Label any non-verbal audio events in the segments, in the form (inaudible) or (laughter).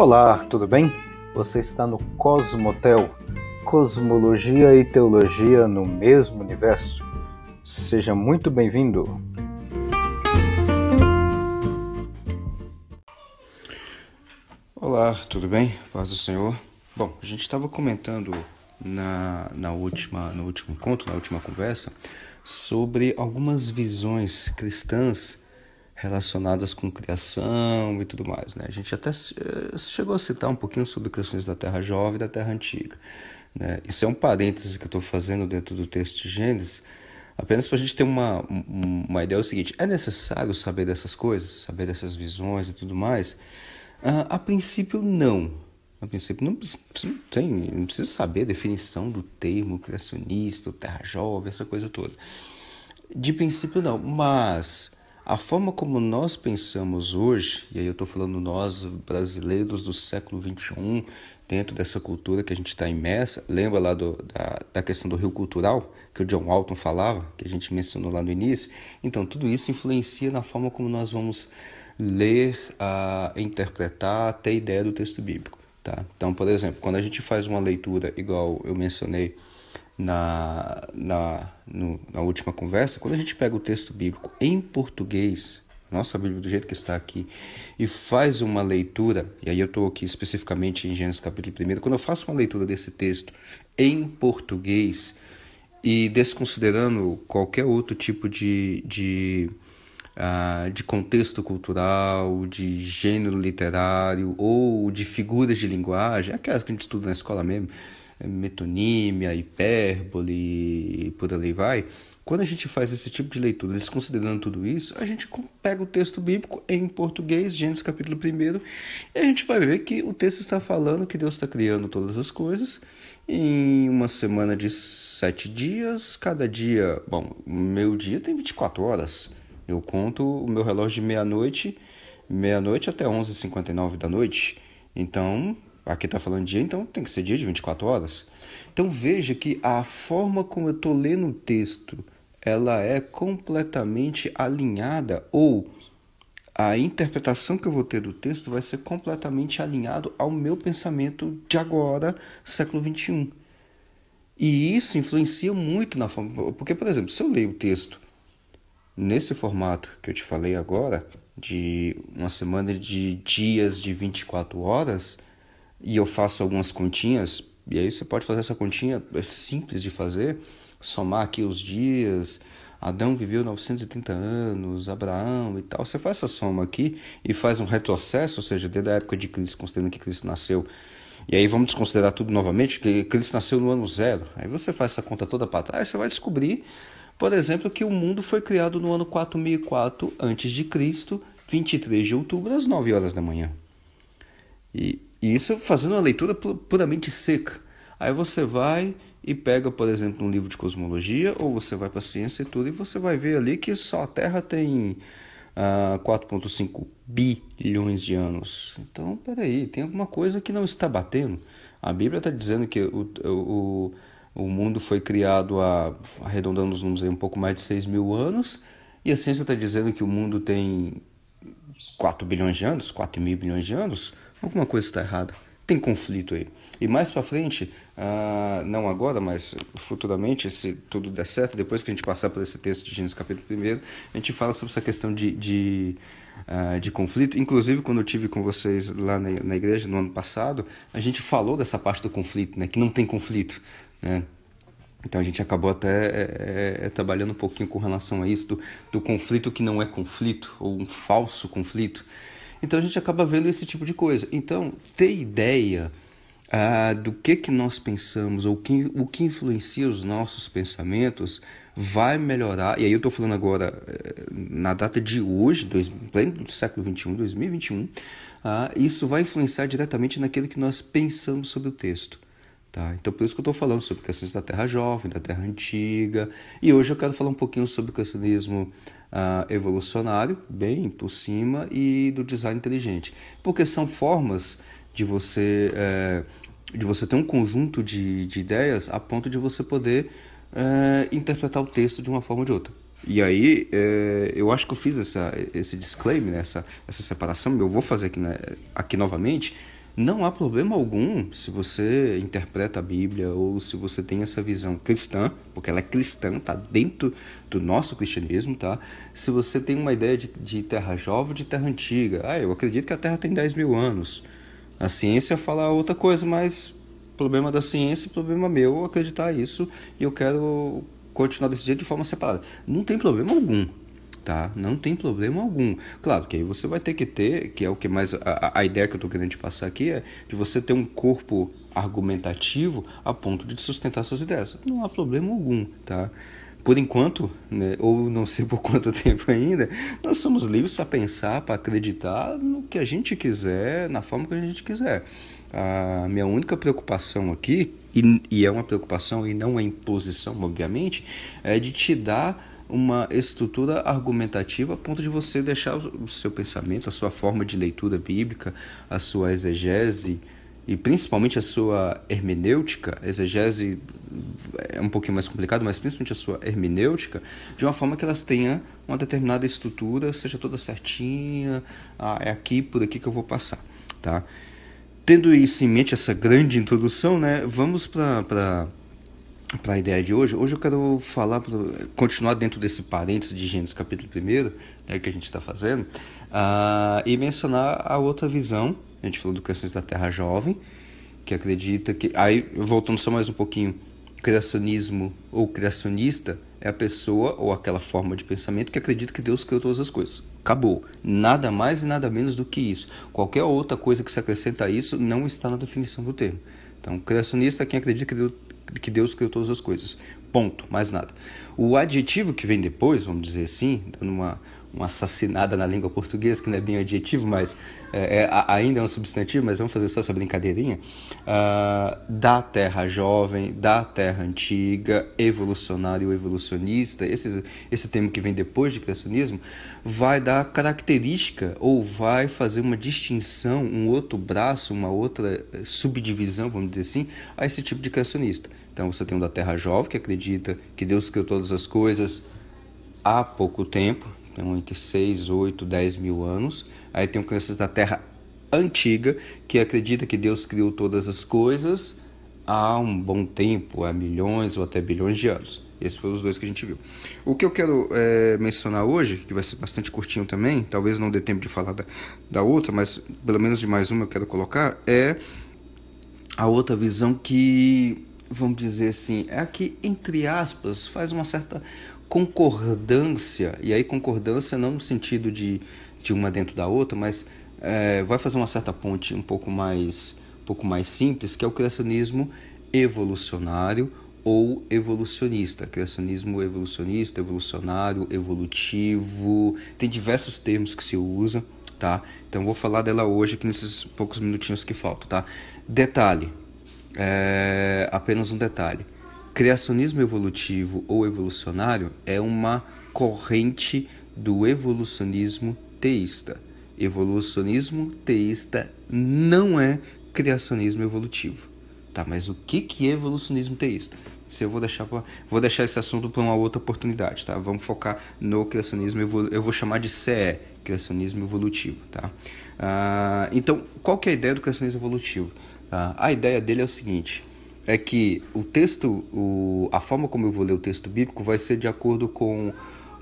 Olá, tudo bem? Você está no Cosmotel, Cosmologia e Teologia no mesmo universo. Seja muito bem-vindo. Olá, tudo bem? Paz do Senhor. Bom, a gente estava comentando na, na última, no último encontro, na última conversa, sobre algumas visões cristãs relacionadas com criação e tudo mais. Né? A gente até eh, chegou a citar um pouquinho sobre questões da Terra Jovem e da Terra Antiga. Né? Isso é um parênteses que eu estou fazendo dentro do texto de Gênesis, apenas para a gente ter uma, uma ideia. É o seguinte: é necessário saber dessas coisas, saber dessas visões e tudo mais? Uh, a princípio, não. A princípio, não, não, tem, não precisa saber a definição do termo criacionista, terra jovem, essa coisa toda. De princípio, não, mas a forma como nós pensamos hoje, e aí eu estou falando nós brasileiros do século XXI, dentro dessa cultura que a gente está imersa, lembra lá do, da, da questão do rio cultural, que o John Walton falava, que a gente mencionou lá no início? Então, tudo isso influencia na forma como nós vamos ler, uh, interpretar, ter ideia do texto bíblico. Tá? Então, por exemplo, quando a gente faz uma leitura, igual eu mencionei na, na, no, na última conversa, quando a gente pega o texto bíblico em português, nossa Bíblia do jeito que está aqui, e faz uma leitura, e aí eu estou aqui especificamente em Gênesis capítulo 1, quando eu faço uma leitura desse texto em português e desconsiderando qualquer outro tipo de, de uh, de contexto cultural, de gênero literário ou de figuras de linguagem, aquelas que a gente estuda na escola mesmo, metonímia, hipérbole e por ali vai. Quando a gente faz esse tipo de leitura, desconsiderando tudo isso, a gente pega o texto bíblico em português, Gênesis capítulo 1, e a gente vai ver que o texto está falando que Deus está criando todas as coisas em uma semana de sete dias, cada dia, bom, meu dia tem 24 horas. Eu conto o meu relógio de meia-noite, meia-noite até 11h59 da noite. Então, aqui está falando dia, então tem que ser dia de 24 horas. Então veja que a forma como eu estou lendo o texto, ela é completamente alinhada ou a interpretação que eu vou ter do texto vai ser completamente alinhado ao meu pensamento de agora, século 21. E isso influencia muito na forma. Porque, por exemplo, se eu leio o texto Nesse formato que eu te falei agora, de uma semana de dias de 24 horas, e eu faço algumas continhas, e aí você pode fazer essa continha, é simples de fazer, somar aqui os dias, Adão viveu 930 anos, Abraão e tal. Você faz essa soma aqui e faz um retrocesso, ou seja, desde a época de Cristo, considerando que Cristo nasceu. E aí vamos desconsiderar tudo novamente, que Cristo nasceu no ano zero. Aí você faz essa conta toda para trás, você vai descobrir por exemplo, que o mundo foi criado no ano 4004 a.C., 23 de outubro, às 9 horas da manhã. E, e isso fazendo uma leitura puramente seca. Aí você vai e pega, por exemplo, um livro de cosmologia, ou você vai para a ciência e tudo, e você vai ver ali que só a Terra tem uh, ah, 4,5 bilhões de anos. Então, peraí, tem alguma coisa que não está batendo. A Bíblia está dizendo que o, o, o mundo foi criado há, arredondando os números aí, um pouco mais de 6 mil anos, e a ciência está dizendo que o mundo tem 4 bilhões de anos, 4 mil bilhões de anos. Alguma coisa está errada. Tem conflito aí. E mais para frente, ah, não agora, mas futuramente, se tudo der certo, depois que a gente passar por esse texto de Gênesis capítulo 1, a gente fala sobre essa questão de, de, ah, de conflito. Inclusive, quando eu tive com vocês lá na, na igreja no ano passado, a gente falou dessa parte do conflito, né? que não tem conflito. Né? Então a gente acabou até é, é, trabalhando um pouquinho com relação a isso, do, do conflito que não é conflito, ou um falso conflito. Então a gente acaba vendo esse tipo de coisa. Então, ter ideia ah, do que, que nós pensamos, ou que, o que influencia os nossos pensamentos, vai melhorar. E aí eu estou falando agora, eh, na data de hoje, dois, pleno do século 21, 2021, ah, isso vai influenciar diretamente naquilo que nós pensamos sobre o texto. Tá? Então, por isso que eu estou falando sobre questões da Terra Jovem, da Terra Antiga. E hoje eu quero falar um pouquinho sobre o cristianismo uh, evolucionário, bem por cima, e do design inteligente. Porque são formas de você, é, de você ter um conjunto de, de ideias a ponto de você poder é, interpretar o texto de uma forma ou de outra. E aí, é, eu acho que eu fiz essa, esse disclaimer, né, essa, essa separação, eu vou fazer aqui, né, aqui novamente, Não há problema algum se você interpreta a Bíblia ou se você tem essa visão cristã, porque ela é cristã, está dentro do nosso cristianismo, tá? Se você tem uma ideia de, de terra jovem de terra antiga, ah, eu acredito que a terra tem 10 mil anos. A ciência fala outra coisa, mas problema da ciência, problema meu acreditar isso e eu quero continuar desse jeito de forma separada. Não tem problema algum, tá? Não tem problema algum. Claro que aí você vai ter que ter, que é o que mais a, a ideia que eu estou querendo te passar aqui é de você ter um corpo argumentativo a ponto de sustentar suas ideias. Não há problema algum, tá? Por enquanto, né, ou não sei por quanto (laughs) tempo ainda, nós somos livres para pensar, para acreditar no que a gente quiser, na forma que a gente quiser. A minha única preocupação aqui, e, e é uma preocupação e não é imposição, obviamente, é de te dar uma estrutura argumentativa a ponto de você deixar o seu pensamento, a sua forma de leitura bíblica, a sua exegese e principalmente a sua hermenêutica, exegese é um pouquinho mais complicado, mas principalmente a sua hermenêutica, de uma forma que elas tenham uma determinada estrutura, seja toda certinha, ah, é aqui, por aqui que eu vou passar, tá? Tendo isso em mente, essa grande introdução, né, vamos para para a ideia de hoje. Hoje eu quero falar, continuar dentro desse parênteses de Gênesis capítulo 1, né, que a gente está fazendo, uh, e mencionar a outra visão. A gente falou do Criações da Terra Jovem, que acredita que. Aí, voltando só mais um pouquinho, criacionismo ou criacionista é a pessoa ou aquela forma de pensamento que acredita que Deus criou todas as coisas. Acabou. Nada mais e nada menos do que isso. Qualquer outra coisa que se acrescenta a isso não está na definição do termo. Então, criacionista é quem acredita que Deus, que Deus criou todas as coisas. Ponto. Mais nada. O adjetivo que vem depois, vamos dizer assim, dando uma uma assassinada na língua portuguesa, que não é bem adjetivo, mas é, é, ainda é um substantivo, mas vamos fazer só essa brincadeirinha, uh, da terra jovem, da terra antiga, evolucionário, evolucionista, esse, esse termo que vem depois de criacionismo, vai dar característica ou vai fazer uma distinção, um outro braço, uma outra subdivisão, vamos dizer assim, a esse tipo de criacionista. Então você tem o da terra jovem, que acredita que Deus criou todas as coisas há pouco tempo, tem entre 6, 8, 10 mil anos. Aí tem Crianças da Terra Antiga, que acredita que Deus criou todas as coisas há um bom tempo, há milhões ou até bilhões de anos. Esses foram os dois que a gente viu. O que eu quero é, mencionar hoje, que vai ser bastante curtinho também, talvez não dê tempo de falar da, da outra, mas pelo menos de mais uma eu quero colocar, é a outra visão que, vamos dizer assim, é a que, entre aspas, faz uma certa concordância, e aí concordância não no sentido de, de uma dentro da outra, mas é, vai fazer uma certa ponte um pouco mais, um pouco mais simples, que é o criacionismo evolucionário ou evolucionista. Criacionismo evolucionista, evolucionário, evolutivo, tem diversos termos que se usam, tá? Então vou falar dela hoje aqui nesses poucos minutinhos que faltam, tá? Detalhe, é, apenas um detalhe Criacionismo evolutivo ou evolucionário é uma corrente do evolucionismo teísta. Evolucionismo teísta não é criacionismo evolutivo. Tá, mas o que, que é evolucionismo teísta? Se eu vou deixar pra, vou deixar esse assunto para uma outra oportunidade, tá? Vamos focar no criacionismo eu vou chamar de CE, criacionismo evolutivo, tá? Ah, então, qual que é a ideia do criacionismo evolutivo? Ah, a ideia dele é o seguinte: é que o texto, o, a forma como eu vou ler o texto bíblico vai ser de acordo com,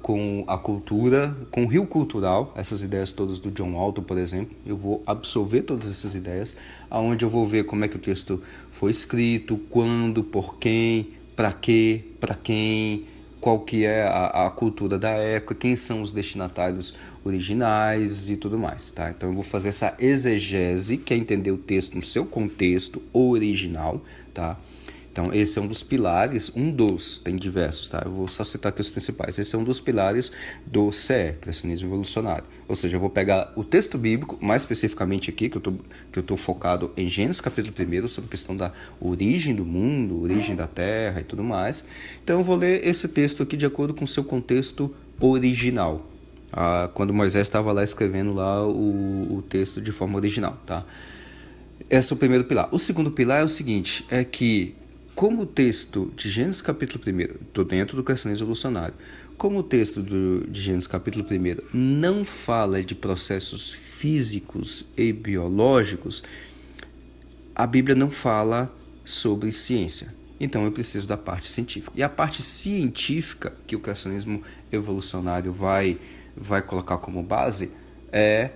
com a cultura, com o rio cultural, essas ideias todas do John Walton, por exemplo. Eu vou absorver todas essas ideias, aonde eu vou ver como é que o texto foi escrito, quando, por quem, para quê, para quem, qual que é a, a, cultura da época, quem são os destinatários originais e tudo mais, tá? Então eu vou fazer essa exegese, que é entender o texto no seu contexto original, tá? Então, esse é um dos pilares, um dos, tem diversos, tá? Eu vou só citar aqui os principais. Esse é um dos pilares do CE, Criacionismo Evolucionário. Ou seja, eu vou pegar o texto bíblico, mais especificamente aqui, que eu tô, que eu focado em Gênesis capítulo 1, sobre a questão da origem do mundo, origem da terra e tudo mais. Então, eu vou ler esse texto aqui de acordo com o seu contexto original. Ah, quando Moisés estava lá escrevendo lá o, o texto de forma original, tá? Esse é o primeiro pilar. O segundo pilar é o seguinte, é que como o texto de Gênesis capítulo 1, estou dentro do cristianismo evolucionário, como o texto do, de Gênesis capítulo 1 não fala de processos físicos e biológicos, a Bíblia não fala sobre ciência. Então eu preciso da parte científica. E a parte científica que o criacionismo evolucionário vai, vai colocar como base é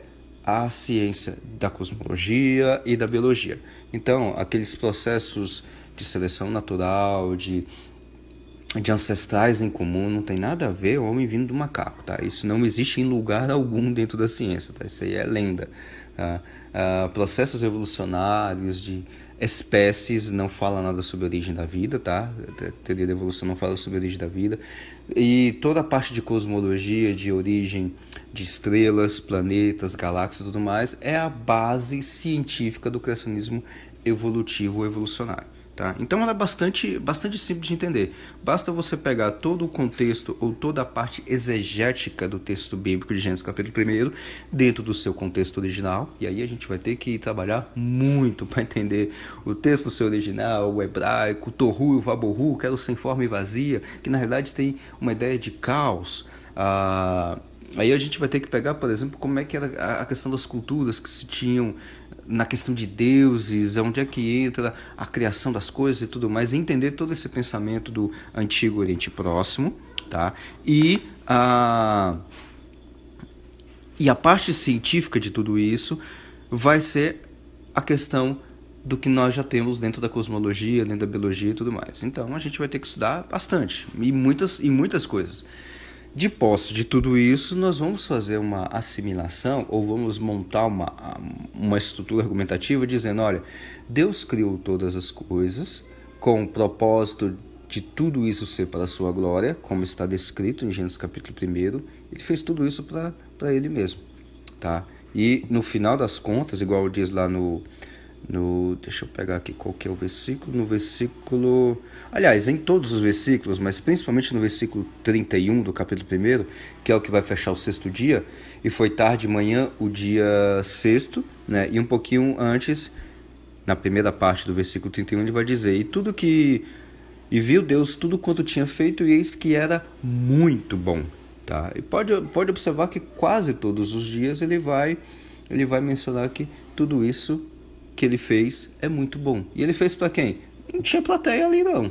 a ciência da cosmologia e da biologia. Então, aqueles processos de seleção natural, de, de ancestrais em comum, não tem nada a ver homem vindo do macaco, tá? Isso não existe em lugar (laughs) algum dentro da ciência, tá? Isso aí é lenda. Tá? Uh, processos evolucionários de espécies não fala nada sobre a origem da vida, tá? Teoria da evolução não fala sobre a origem da vida. E toda a parte de cosmologia, de origem de estrelas, planetas, galáxias e tudo mais, é a base científica do criacionismo evolutivo ou evolucionário. Tá? Então ela é bastante, bastante simples de entender. Basta você pegar todo o contexto ou toda a parte exegética do texto bíblico de Gênesis capítulo 1 dentro do seu contexto original, e aí a gente vai ter que trabalhar muito para entender o texto seu original, o hebraico, o torru e o vaborru, quero sem forma e vazia, que na realidade tem uma ideia de caos. Ah, Aí a gente vai ter que pegar, por exemplo, como é que era a questão das culturas que se tinham na questão de deuses, onde é que entra a criação das coisas e tudo mais, entender todo esse pensamento do antigo Oriente Próximo, tá? E a e a parte científica de tudo isso vai ser a questão do que nós já temos dentro da cosmologia, dentro da biologia e tudo mais. Então a gente vai ter que estudar bastante e muitas e muitas coisas. De posse de tudo isso, nós vamos fazer uma assimilação ou vamos montar uma, uma estrutura argumentativa dizendo: olha, Deus criou todas as coisas com o propósito de tudo isso ser para a sua glória, como está descrito em Gênesis capítulo 1. Ele fez tudo isso para ele mesmo. Tá? E no final das contas, igual diz lá no, no deixa eu pegar aqui qual que é o versículo, no versículo, aliás, em todos os versículos, mas principalmente no versículo 31 do capítulo 1, que é o que vai fechar o sexto dia, e foi tarde de manhã o dia sexto, né? E um pouquinho antes, na primeira parte do versículo 31, ele vai dizer: "E tudo que e viu Deus tudo quanto tinha feito e eis que era muito bom", tá? E pode pode observar que quase todos os dias ele vai ele vai mencionar que tudo isso que ele fez é muito bom. E ele fez para quem? Não tinha plateia ali não.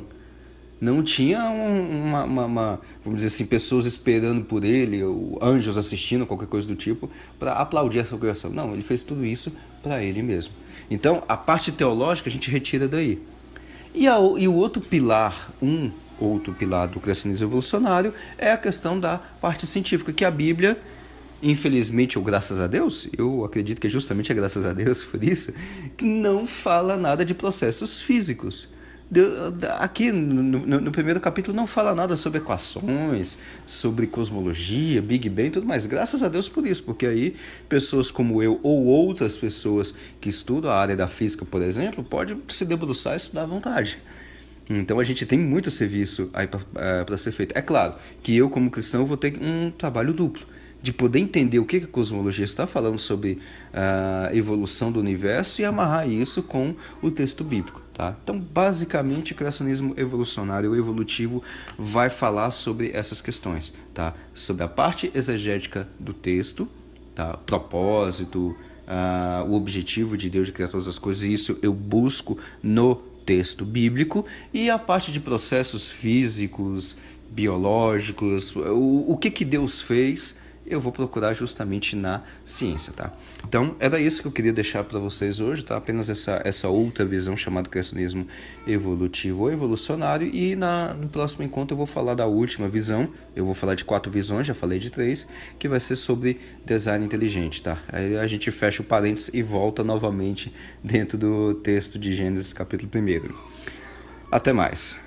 Não tinha uma, uma, uma, vamos dizer assim, pessoas esperando por ele, ou anjos assistindo, qualquer coisa do tipo, para aplaudir essa criação. Não, ele fez tudo isso para ele mesmo. Então, a parte teológica a gente retira daí. E, a, e o outro pilar, um outro pilar do cristianismo evolucionário, é a questão da parte científica, que a Bíblia infelizmente ou graças a Deus, eu acredito que é justamente é graças a Deus por isso, que não fala nada de processos físicos. Aqui no, no, primeiro capítulo não fala nada sobre equações, sobre cosmologia, Big Bang e tudo mais. Graças a Deus por isso, porque aí pessoas como eu ou outras pessoas que estudam a área da física, por exemplo, pode se debruçar e estudar à vontade. Então a gente tem muito serviço aí para é, ser feito. É claro que eu, como cristão, vou ter um trabalho duplo de poder entender o que a cosmologia está falando sobre a evolução do universo e amarrar isso com o texto bíblico. Tá? Então, basicamente, o criacionismo evolucionário ou evolutivo vai falar sobre essas questões, tá? sobre a parte exegética do texto, tá? propósito, uh, o objetivo de Deus de criar todas as coisas, e isso eu busco no texto bíblico, e a parte de processos físicos, biológicos, o, o que, que Deus fez eu vou procurar justamente na ciência, tá? Então, era isso que eu queria deixar para vocês hoje, tá? Apenas essa, essa outra visão chamada criacionismo evolutivo ou evolucionário e na, no próximo encontro eu vou falar da última visão, eu vou falar de quatro visões, já falei de três, que vai ser sobre design inteligente, tá? Aí a gente fecha o parênteses e volta novamente dentro do texto de Gênesis capítulo 1 Até mais!